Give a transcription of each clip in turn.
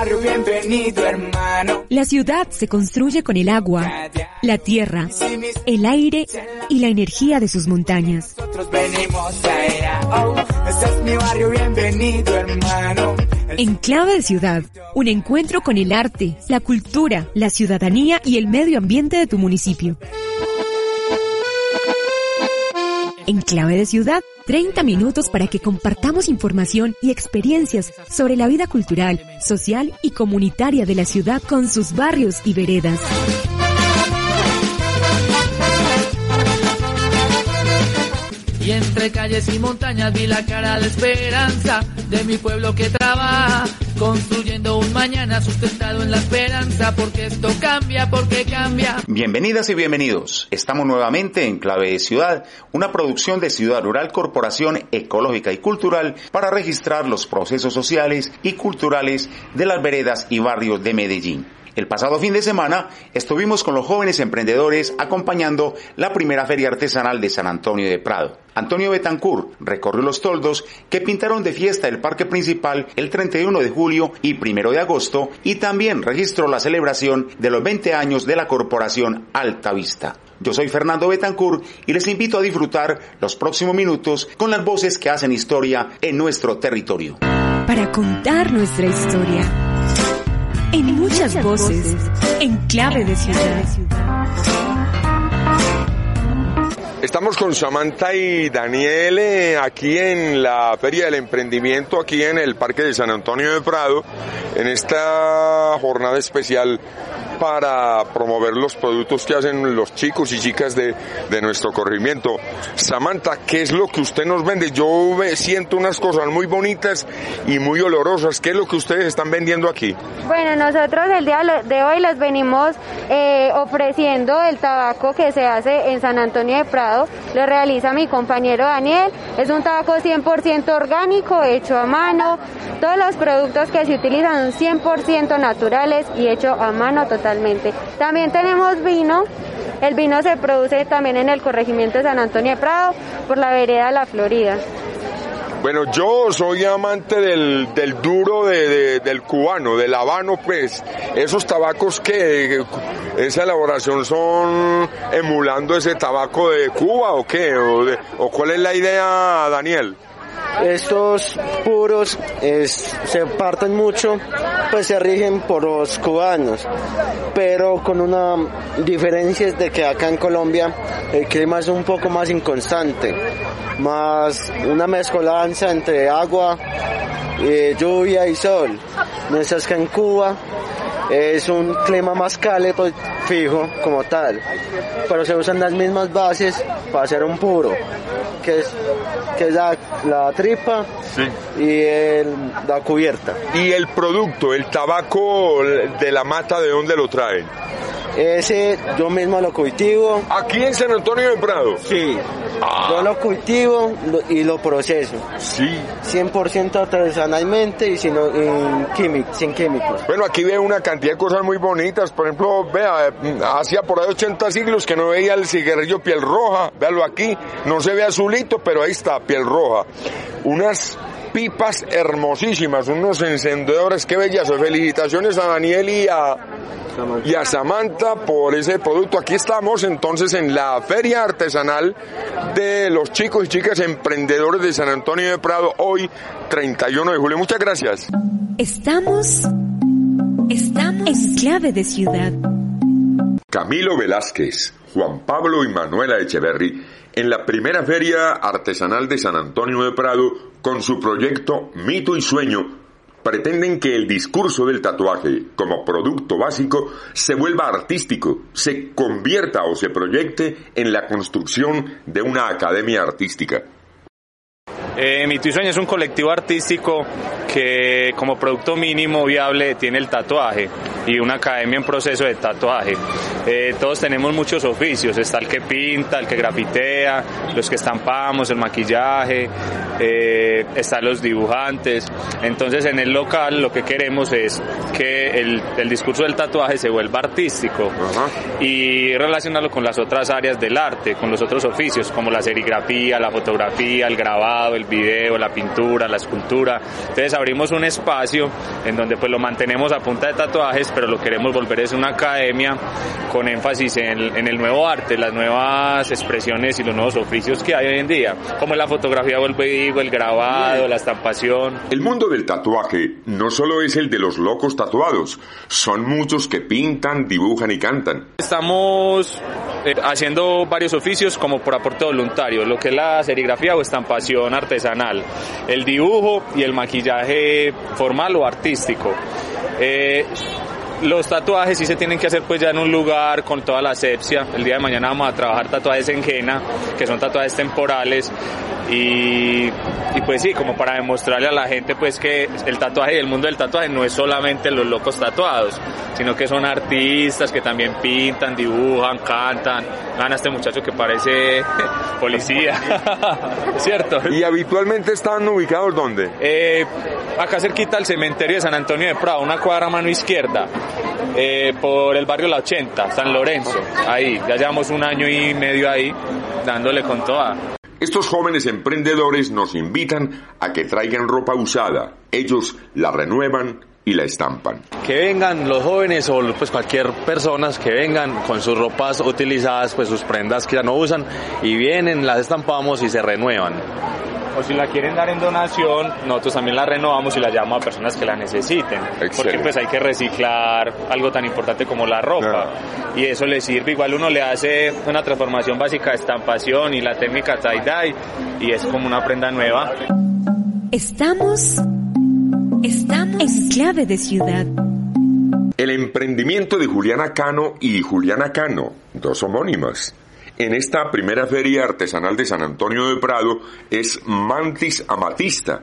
barrio, bienvenido hermano. La ciudad se construye con el agua, la tierra, el aire y la energía de sus montañas. Nosotros venimos allá, oh, este es mi barrio, bienvenido hermano. En Clave de Ciudad, un encuentro con el arte, la cultura, la ciudadanía y el medio ambiente de tu municipio. En Clave de Ciudad, 30 minutos para que compartamos información y experiencias sobre la vida cultural, social y comunitaria de la ciudad con sus barrios y veredas. Y entre calles y montañas vi la cara de esperanza de mi pueblo que trabaja, construyendo un mañana sustentado en la esperanza, porque esto cambia, porque cambia. Bienvenidas y bienvenidos. Estamos nuevamente en Clave de Ciudad, una producción de Ciudad Rural Corporación Ecológica y Cultural para registrar los procesos sociales y culturales de las veredas y barrios de Medellín. El pasado fin de semana estuvimos con los jóvenes emprendedores acompañando la primera feria artesanal de San Antonio de Prado. Antonio Betancourt recorrió los toldos que pintaron de fiesta el parque principal el 31 de julio y 1 de agosto y también registró la celebración de los 20 años de la corporación Alta Vista. Yo soy Fernando Betancourt y les invito a disfrutar los próximos minutos con las voces que hacen historia en nuestro territorio. Para contar nuestra historia en muchas voces, en clave de ciudad. Estamos con Samantha y Daniel eh, aquí en la Feria del Emprendimiento, aquí en el Parque de San Antonio de Prado, en esta jornada especial para promover los productos que hacen los chicos y chicas de, de nuestro corregimiento. Samantha, ¿qué es lo que usted nos vende? Yo siento unas cosas muy bonitas y muy olorosas. ¿Qué es lo que ustedes están vendiendo aquí? Bueno, nosotros el día de hoy les venimos eh, ofreciendo el tabaco que se hace en San Antonio de Prado. Lo realiza mi compañero Daniel. Es un tabaco 100% orgánico, hecho a mano. Todos los productos que se utilizan son 100% naturales y hecho a mano totalmente. También tenemos vino. El vino se produce también en el corregimiento de San Antonio de Prado por la vereda La Florida. Bueno, yo soy amante del, del duro de, de- del cubano, del habano, pues. Esos tabacos que, esa elaboración son emulando ese tabaco de Cuba o qué? ¿O, de- o cuál es la idea, Daniel? Estos puros se parten mucho, pues se rigen por los cubanos, pero con una diferencia es de que acá en Colombia el clima es un poco más inconstante, más una mezcolanza entre agua, eh, lluvia y sol, mientras que en Cuba es un clima más cálido y fijo como tal, pero se usan las mismas bases para hacer un puro, que es, que es la, la tripa y el- la cubierta. Y el producto, el tabaco de la mata, ¿de dónde lo traen? Ese yo mismo lo cultivo. ¿Aquí en San Antonio de Prado? Sí. Yo lo cultivo y lo proceso. Sí. 100% artesanalmente y sin, en sin químicos. Bueno, aquí veo una cantidad de cosas muy bonitas. Por ejemplo, vea, hacía por ahí 80 siglos que no veía el cigarrillo piel roja. Véalo aquí. No se ve azulito, pero ahí está, piel roja. Unas pipas hermosísimas, unos encendedores, qué belleza. Felicitaciones a Daniel y a, y a Samantha por ese producto. Aquí estamos entonces en la feria artesanal de los chicos y chicas emprendedores de San Antonio de Prado, hoy 31 de julio. Muchas gracias. Estamos, estamos en clave de ciudad. Camilo Velázquez, Juan Pablo y Manuela Echeverry en la primera feria artesanal de San Antonio de Prado con su proyecto Mito y Sueño pretenden que el discurso del tatuaje como producto básico se vuelva artístico, se convierta o se proyecte en la construcción de una academia artística. Eh, y Sueño es un colectivo artístico que como producto mínimo viable tiene el tatuaje. y una academia en proceso de tatuaje. Eh, todos tenemos muchos oficios, está el que pinta, el que grafitea, los que estampamos, el maquillaje, eh, están los dibujantes. Entonces en el local lo que queremos es que el, el discurso del tatuaje se vuelva artístico y relacionarlo con las otras áreas del arte, con los otros oficios como la serigrafía, la fotografía, el grabado, el video, la pintura, la escultura. Entonces abrimos un espacio en donde pues lo mantenemos a punta de tatuajes, pero lo queremos volver es una academia con énfasis en, en el nuevo arte, las nuevas expresiones y los nuevos oficios que hay hoy en día, como la fotografía, vuelvo y digo, el grabado, la estampación. El mundo del tatuaje no solo es el de los locos tatuados, son muchos que pintan, dibujan y cantan. Estamos eh, haciendo varios oficios como por aporte voluntario, lo que es la serigrafía o estampación artesanal, el dibujo y el maquillaje formal o artístico. Eh, los tatuajes sí se tienen que hacer pues ya en un lugar con toda la asepsia. El día de mañana vamos a trabajar tatuajes en Jena, que son tatuajes temporales. Y, y pues sí, como para demostrarle a la gente pues que el tatuaje y el mundo del tatuaje no es solamente los locos tatuados, sino que son artistas que también pintan, dibujan, cantan. Gana este muchacho que parece policía, ¿cierto? ¿Y habitualmente están ubicados dónde? Eh, acá cerquita al cementerio de San Antonio de Prado, una cuadra a mano izquierda, eh, por el barrio La 80, San Lorenzo, ahí, ya llevamos un año y medio ahí, dándole con toda. Estos jóvenes emprendedores nos invitan a que traigan ropa usada. Ellos la renuevan y la estampan. Que vengan los jóvenes o pues cualquier personas que vengan con sus ropas utilizadas, pues sus prendas que ya no usan y vienen, las estampamos y se renuevan. O si la quieren dar en donación, nosotros también la renovamos y la llamamos a personas que la necesiten. Excelente. Porque pues hay que reciclar algo tan importante como la ropa. Y eso le sirve, igual uno le hace una transformación básica de estampación y la técnica tie-dye y es como una prenda nueva. Estamos. Estamos en clave de ciudad. El emprendimiento de Juliana Cano y Juliana Cano, dos homónimas. En esta primera feria artesanal de San Antonio de Prado es Mantis Amatista,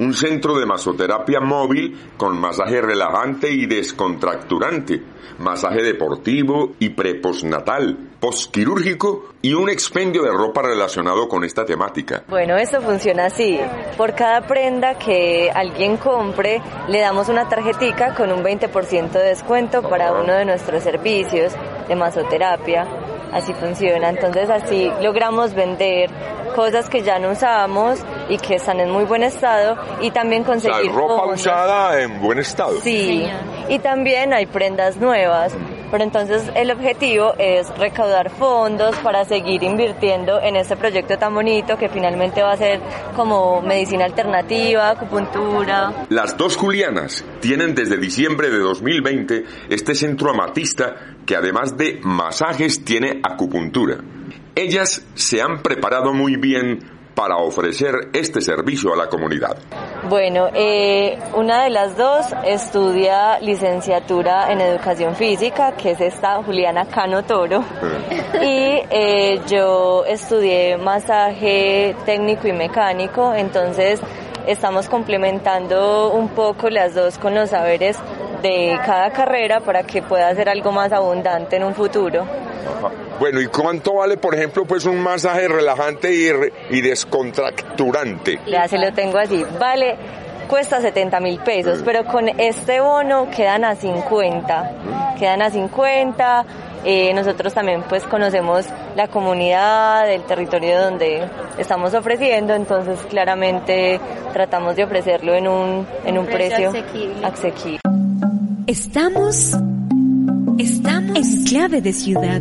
un centro de masoterapia móvil con masaje relajante y descontracturante, masaje deportivo y prepostnatal, postquirúrgico y un expendio de ropa relacionado con esta temática. Bueno, esto funciona así. Por cada prenda que alguien compre, le damos una tarjetica con un 20% de descuento para uno de nuestros servicios de masoterapia. Así funciona. Entonces así logramos vender cosas que ya no usamos y que están en muy buen estado y también O sea, conseguir ropa fondos. usada en buen estado. Sí, y también hay prendas nuevas. Pero entonces el objetivo es recaudar fondos para seguir invirtiendo en este proyecto tan bonito que finalmente va a ser como medicina alternativa, acupuntura. Las dos Julianas tienen desde diciembre de 2020 este centro amatista que además de masajes tiene acupuntura. Ellas se han preparado muy bien para ofrecer este servicio a la comunidad. Bueno, eh, una de las dos estudia licenciatura en educación física, que es esta Juliana Cano Toro, y eh, yo estudié masaje técnico y mecánico, entonces estamos complementando un poco las dos con los saberes de cada carrera para que pueda ser algo más abundante en un futuro. Bueno, ¿y cuánto vale, por ejemplo, pues un masaje relajante y, re- y descontracturante? Ya se lo tengo así. Vale, cuesta 70 mil pesos, pero con este bono quedan a 50. Quedan a 50. Eh, nosotros también pues conocemos la comunidad, el territorio donde estamos ofreciendo, entonces claramente tratamos de ofrecerlo en un, en un precio, asequible. Estamos. Estamos en clave de ciudad.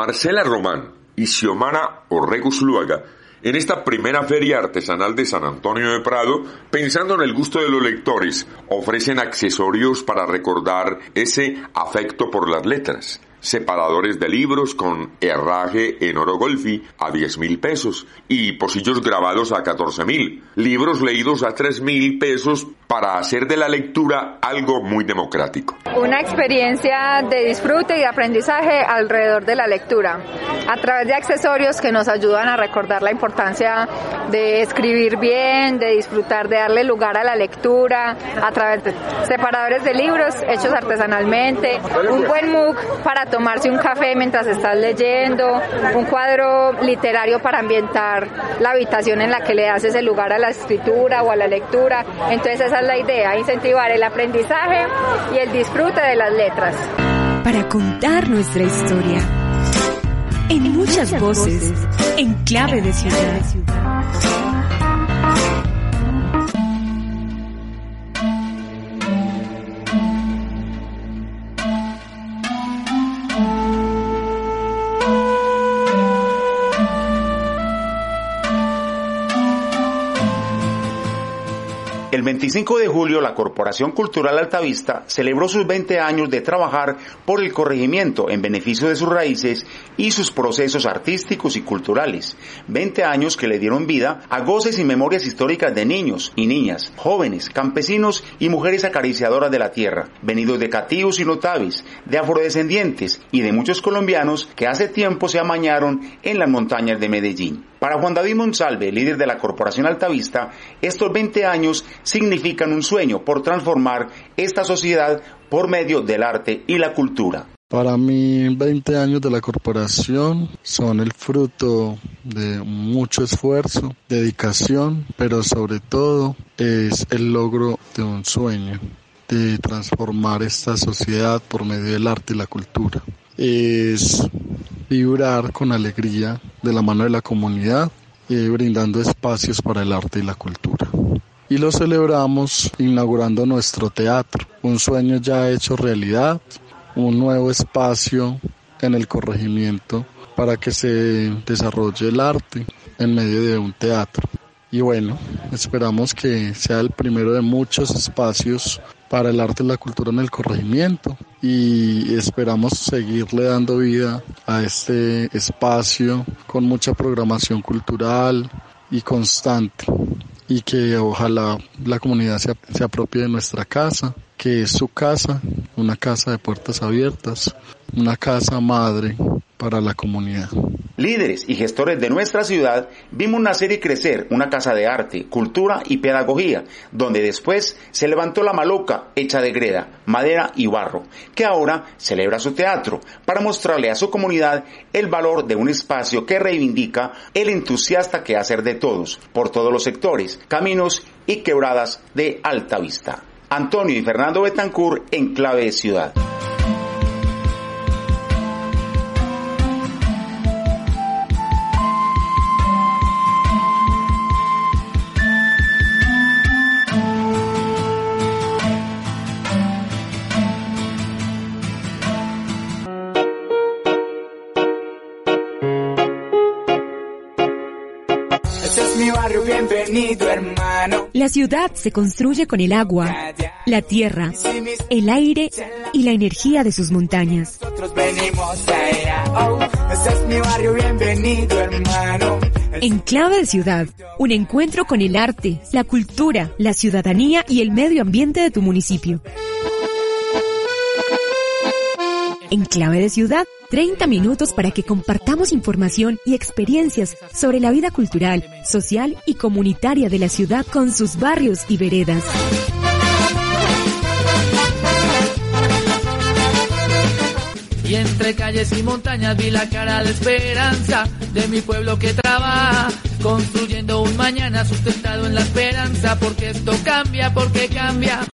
Marcela Román y Xiomara Orregus Luaga en esta primera feria artesanal de San Antonio de Prado, pensando en el gusto de los lectores, ofrecen accesorios para recordar ese afecto por las letras. Separadores de libros con herraje en oro golfi a 10 mil pesos y pocillos grabados a 14 mil, libros leídos a 3 mil pesos para hacer de la lectura algo muy democrático. Una experiencia de disfrute y de aprendizaje alrededor de la lectura, a través de accesorios que nos ayudan a recordar la importancia de escribir bien, de disfrutar, de darle lugar a la lectura, a través de separadores de libros hechos artesanalmente, un buen MOOC para tomarse un café mientras estás leyendo, un cuadro literario para ambientar la habitación en la que le das ese lugar a la escritura o a la lectura. Entonces esa es la idea, incentivar el aprendizaje y el disfrute de las letras. Para contar nuestra historia. En muchas voces, en clave de ciudad. El 25 de julio, la Corporación Cultural Altavista celebró sus 20 años de trabajar por el corregimiento en beneficio de sus raíces y sus procesos artísticos y culturales. 20 años que le dieron vida a goces y memorias históricas de niños y niñas, jóvenes, campesinos y mujeres acariciadoras de la tierra, venidos de cativos y notables, de afrodescendientes y de muchos colombianos que hace tiempo se amañaron en las montañas de Medellín. Para Juan David Monsalve, líder de la Corporación Altavista, estos 20 años significan un sueño por transformar esta sociedad por medio del arte y la cultura. Para mí, 20 años de la corporación son el fruto de mucho esfuerzo, dedicación, pero sobre todo es el logro de un sueño, de transformar esta sociedad por medio del arte y la cultura. Es vibrar con alegría de la mano de la comunidad y brindando espacios para el arte y la cultura. Y lo celebramos inaugurando nuestro teatro, un sueño ya hecho realidad, un nuevo espacio en el corregimiento para que se desarrolle el arte en medio de un teatro. Y bueno, esperamos que sea el primero de muchos espacios para el arte y la cultura en el corregimiento y esperamos seguirle dando vida a este espacio con mucha programación cultural y constante y que ojalá la comunidad se, se apropie de nuestra casa, que es su casa, una casa de puertas abiertas, una casa madre para la comunidad. Líderes y gestores de nuestra ciudad vimos nacer y crecer una casa de arte, cultura y pedagogía, donde después se levantó la maloca hecha de greda, madera y barro, que ahora celebra su teatro para mostrarle a su comunidad el valor de un espacio que reivindica el entusiasta que hacer de todos, por todos los sectores, caminos y quebradas de alta vista. Antonio y Fernando Betancourt en clave de ciudad. Es mi barrio, bienvenido hermano. La ciudad se construye con el agua, la tierra, el aire y la energía de sus montañas. Nosotros venimos oh, este es mi barrio, bienvenido hermano. En Clave de Ciudad, un encuentro con el arte, la cultura, la ciudadanía y el medio ambiente de tu municipio. En Clave de Ciudad, 30 minutos para que compartamos información y experiencias sobre la vida cultural, social y comunitaria de la ciudad con sus barrios y veredas. Y entre calles y montañas vi la cara de esperanza de mi pueblo que trabaja, construyendo un mañana sustentado en la esperanza, porque esto cambia, porque cambia.